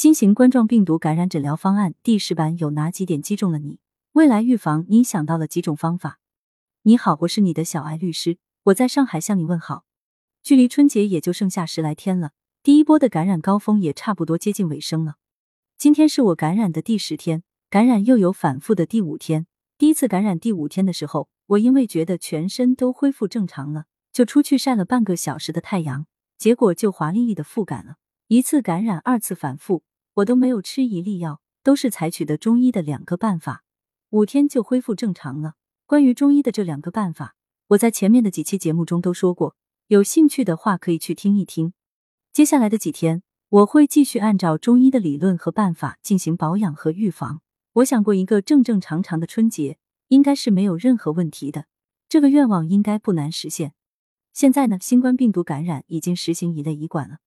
新型冠状病毒感染诊疗方案第十版有哪几点击中了你？未来预防你想到了几种方法？你好，我是你的小艾律师，我在上海向你问好。距离春节也就剩下十来天了，第一波的感染高峰也差不多接近尾声了。今天是我感染的第十天，感染又有反复的第五天。第一次感染第五天的时候，我因为觉得全身都恢复正常了，就出去晒了半个小时的太阳，结果就华丽丽的复感了。一次感染，二次反复，我都没有吃一粒药，都是采取的中医的两个办法，五天就恢复正常了。关于中医的这两个办法，我在前面的几期节目中都说过，有兴趣的话可以去听一听。接下来的几天，我会继续按照中医的理论和办法进行保养和预防。我想过一个正正常常的春节，应该是没有任何问题的，这个愿望应该不难实现。现在呢，新冠病毒感染已经实行一类医管了。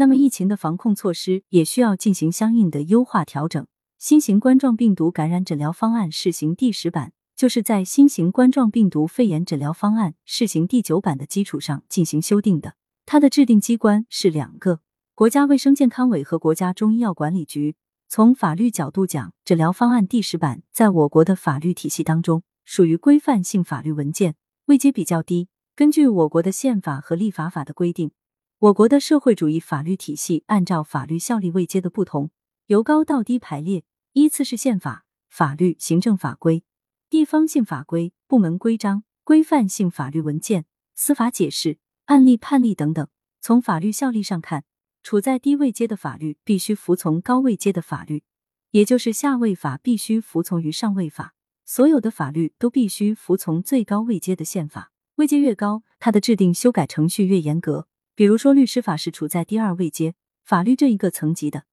那么疫情的防控措施也需要进行相应的优化调整。新型冠状病毒感染诊疗方案试行第十版，就是在新型冠状病毒肺炎诊疗方案试行第九版的基础上进行修订的。它的制定机关是两个：国家卫生健康委和国家中医药管理局。从法律角度讲，诊疗方案第十版在我国的法律体系当中属于规范性法律文件，位阶比较低。根据我国的宪法和立法法的规定。我国的社会主义法律体系按照法律效力位阶的不同，由高到低排列，依次是宪法、法律、行政法规、地方性法规、部门规章、规范性法律文件、司法解释、案例判例等等。从法律效力上看，处在低位阶的法律必须服从高位阶的法律，也就是下位法必须服从于上位法，所有的法律都必须服从最高位阶的宪法。位阶越高，它的制定修改程序越严格。比如说，律师法是处在第二位阶法律这一个层级的。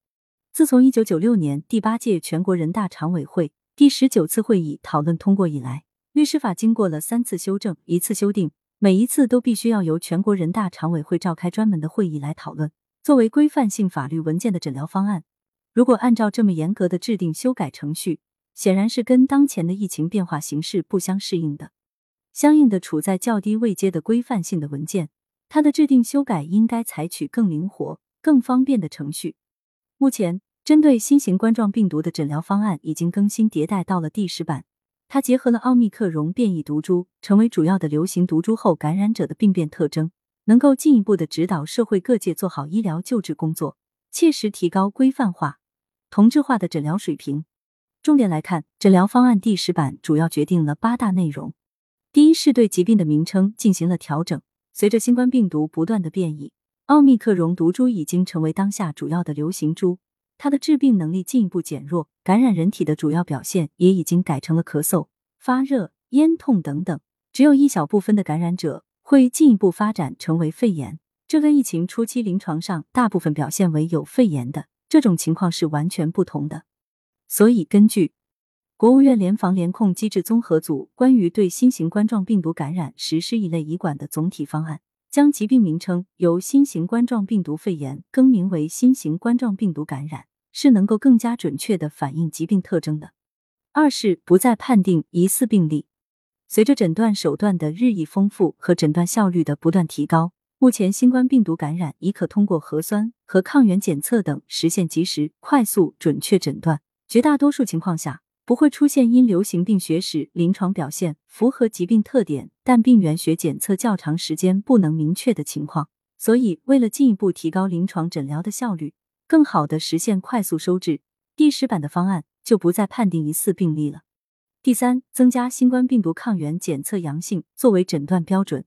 自从一九九六年第八届全国人大常委会第十九次会议讨论通过以来，律师法经过了三次修正、一次修订，每一次都必须要由全国人大常委会召开专门的会议来讨论。作为规范性法律文件的诊疗方案，如果按照这么严格的制定修改程序，显然是跟当前的疫情变化形势不相适应的。相应的，处在较低位阶的规范性的文件。它的制定修改应该采取更灵活、更方便的程序。目前，针对新型冠状病毒的诊疗方案已经更新迭代到了第十版。它结合了奥密克戎变异毒株成为主要的流行毒株后感染者的病变特征，能够进一步的指导社会各界做好医疗救治工作，切实提高规范化、同质化的诊疗水平。重点来看，诊疗方案第十版主要决定了八大内容。第一是对疾病的名称进行了调整。随着新冠病毒不断的变异，奥密克戎毒株已经成为当下主要的流行株，它的致病能力进一步减弱，感染人体的主要表现也已经改成了咳嗽、发热、咽痛等等。只有一小部分的感染者会进一步发展成为肺炎，这跟疫情初期临床上大部分表现为有肺炎的这种情况是完全不同的。所以，根据国务院联防联控机制综合组关于对新型冠状病毒感染实施一类医管的总体方案，将疾病名称由新型冠状病毒肺炎更名为新型冠状病毒感染，是能够更加准确的反映疾病特征的。二是不再判定疑似病例。随着诊断手段的日益丰富和诊断效率的不断提高，目前新冠病毒感染已可通过核酸和抗原检测等实现及时、快速、准确诊断，绝大多数情况下。不会出现因流行病学史、临床表现符合疾病特点，但病原学检测较长时间不能明确的情况。所以，为了进一步提高临床诊疗的效率，更好的实现快速收治，第十版的方案就不再判定疑似病例了。第三，增加新冠病毒抗原检测阳性作为诊断标准。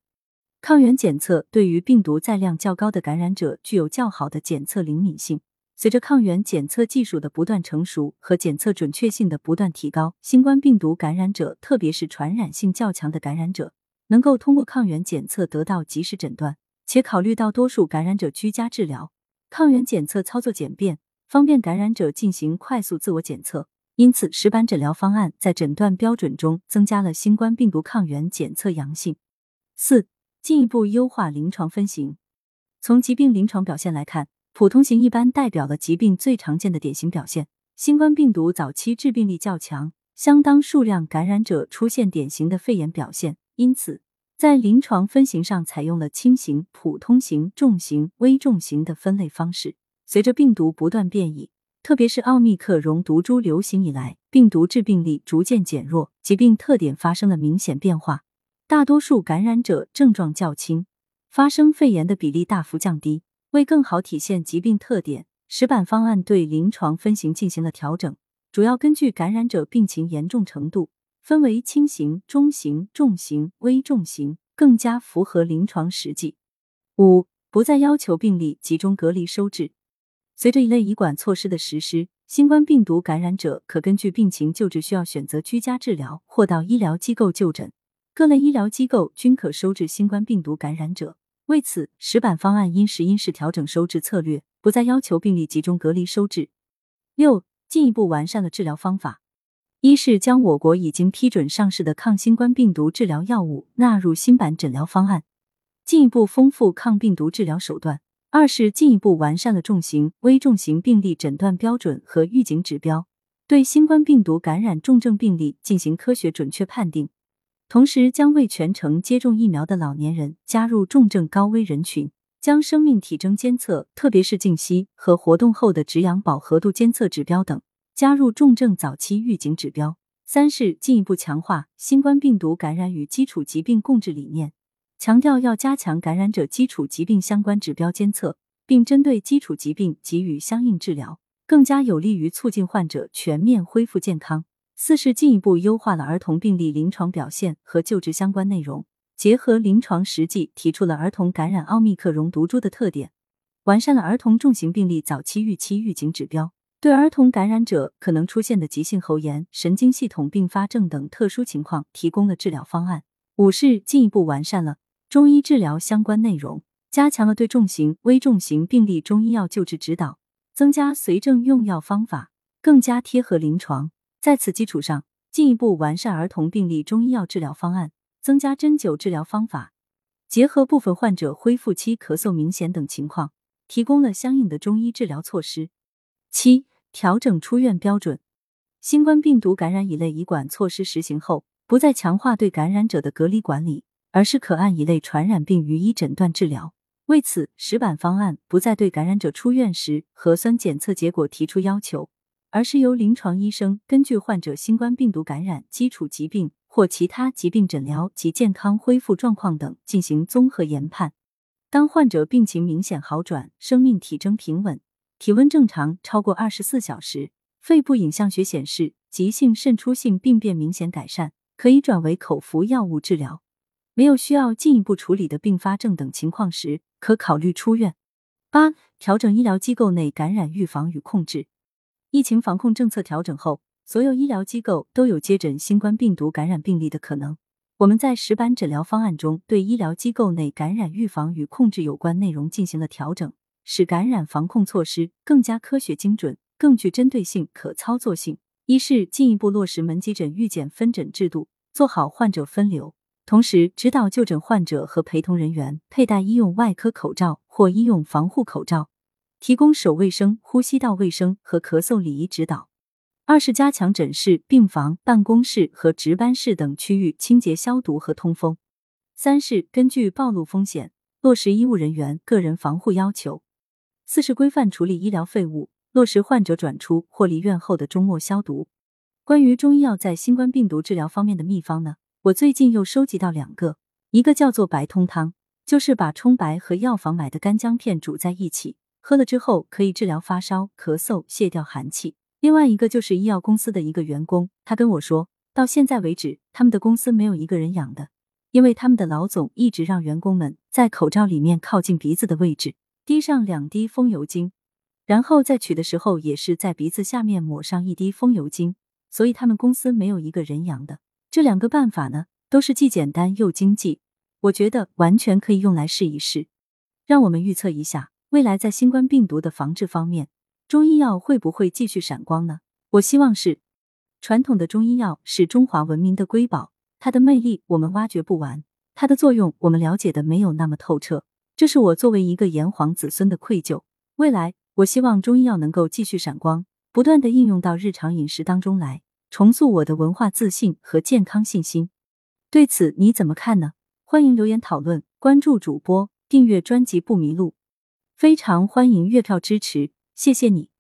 抗原检测对于病毒载量较高的感染者具有较好的检测灵敏性。随着抗原检测技术的不断成熟和检测准确性的不断提高，新冠病毒感染者，特别是传染性较强的感染者，能够通过抗原检测得到及时诊断。且考虑到多数感染者居家治疗，抗原检测操作简便，方便感染者进行快速自我检测，因此十版诊疗方案在诊断标准中增加了新冠病毒抗原检测阳性。四、进一步优化临床分型。从疾病临床表现来看。普通型一般代表了疾病最常见的典型表现。新冠病毒早期致病力较强，相当数量感染者出现典型的肺炎表现，因此在临床分型上采用了轻型、普通型、重型、危重型的分类方式。随着病毒不断变异，特别是奥密克戎毒株流行以来，病毒致病力逐渐减弱，疾病特点发生了明显变化。大多数感染者症状较轻，发生肺炎的比例大幅降低。为更好体现疾病特点，石板方案对临床分型进行了调整，主要根据感染者病情严重程度，分为轻型、中型、重型、危重型，更加符合临床实际。五、不再要求病例集中隔离收治。随着一类医管措施的实施，新冠病毒感染者可根据病情救治需要选择居家治疗或到医疗机构就诊。各类医疗机构均可收治新冠病毒感染者。为此，石板方案因时因势调整收治策略，不再要求病例集中隔离收治。六、进一步完善了治疗方法。一是将我国已经批准上市的抗新冠病毒治疗药物纳入新版诊疗方案，进一步丰富抗病毒治疗手段。二是进一步完善了重型、危重型病例诊断标准和预警指标，对新冠病毒感染重症病例进行科学准确判定。同时，将未全程接种疫苗的老年人加入重症高危人群，将生命体征监测，特别是静息和活动后的止氧饱和度监测指标等加入重症早期预警指标。三是进一步强化新冠病毒感染与基础疾病共治理念，强调要加强感染者基础疾病相关指标监测，并针对基础疾病给予相应治疗，更加有利于促进患者全面恢复健康。四是进一步优化了儿童病例临床表现和救治相关内容，结合临床实际提出了儿童感染奥密克戎毒株的特点，完善了儿童重型病例早期预期预警指标，对儿童感染者可能出现的急性喉炎、神经系统并发症等特殊情况提供了治疗方案。五是进一步完善了中医治疗相关内容，加强了对重型、危重型病例中医药救治指导，增加随症用药方法，更加贴合临床。在此基础上，进一步完善儿童病例中医药治疗方案，增加针灸治疗方法，结合部分患者恢复期咳嗽明显等情况，提供了相应的中医治疗措施。七、调整出院标准。新冠病毒感染乙类乙管措施实行后，不再强化对感染者的隔离管理，而是可按乙类传染病予以诊断治疗。为此，石板方案不再对感染者出院时核酸检测结果提出要求。而是由临床医生根据患者新冠病毒感染、基础疾病或其他疾病诊疗及健康恢复状况等进行综合研判。当患者病情明显好转、生命体征平稳、体温正常超过二十四小时、肺部影像学显示急性渗出性病变明显改善，可以转为口服药物治疗；没有需要进一步处理的并发症等情况时，可考虑出院。八、调整医疗机构内感染预防与控制。疫情防控政策调整后，所有医疗机构都有接诊新冠病毒感染病例的可能。我们在石板诊疗方案中，对医疗机构内感染预防与控制有关内容进行了调整，使感染防控措施更加科学精准、更具针对性、可操作性。一是进一步落实门急诊预检分诊制度，做好患者分流，同时指导就诊患者和陪同人员佩戴医用外科口罩或医用防护口罩。提供手卫生、呼吸道卫生和咳嗽礼仪指导。二是加强诊室、病房、办公室和值班室等区域清洁消毒和通风。三是根据暴露风险落实医务人员个人防护要求。四是规范处理医疗废物，落实患者转出或离院后的终末消毒。关于中医药在新冠病毒治疗方面的秘方呢？我最近又收集到两个，一个叫做白通汤，就是把葱白和药房买的干姜片煮在一起。喝了之后可以治疗发烧、咳嗽、泻掉寒气。另外一个就是医药公司的一个员工，他跟我说，到现在为止，他们的公司没有一个人养的，因为他们的老总一直让员工们在口罩里面靠近鼻子的位置滴上两滴风油精，然后在取的时候也是在鼻子下面抹上一滴风油精，所以他们公司没有一个人养的。这两个办法呢，都是既简单又经济，我觉得完全可以用来试一试。让我们预测一下。未来在新冠病毒的防治方面，中医药会不会继续闪光呢？我希望是。传统的中医药是中华文明的瑰宝，它的魅力我们挖掘不完，它的作用我们了解的没有那么透彻，这是我作为一个炎黄子孙的愧疚。未来，我希望中医药能够继续闪光，不断的应用到日常饮食当中来，重塑我的文化自信和健康信心。对此你怎么看呢？欢迎留言讨论，关注主播，订阅专辑不迷路。非常欢迎月票支持，谢谢你。